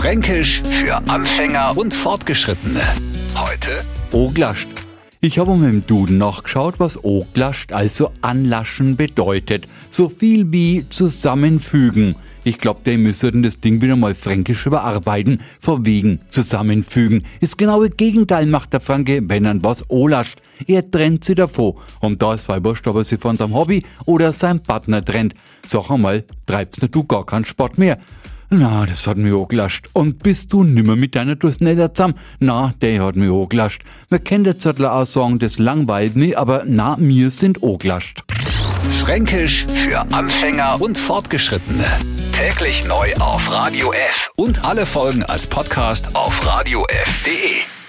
Fränkisch für Anfänger und Fortgeschrittene. Heute Oglascht. Ich habe mal im Duden nachgeschaut, was Oglascht, also anlaschen, bedeutet. So viel wie zusammenfügen. Ich glaube, der müsste das Ding wieder mal fränkisch überarbeiten. Verwegen, zusammenfügen. Das Gegenteil macht der Franke, wenn er was olascht. Er trennt sie davor. Und da ist wurscht, ob er sie von seinem Hobby oder seinem Partner trennt. Sag einmal, treibst du gar keinen Sport mehr. Na, das hat mich angelascht. Und bist du nimmer mit deiner Durst nicht zusammen? Na, der hat mich angelascht. Man kennt der Zettel auch sagen, das langweilt nicht, aber na, mir sind angelascht. Fränkisch für Anfänger und Fortgeschrittene. Täglich neu auf Radio F und alle Folgen als Podcast auf radiof.de.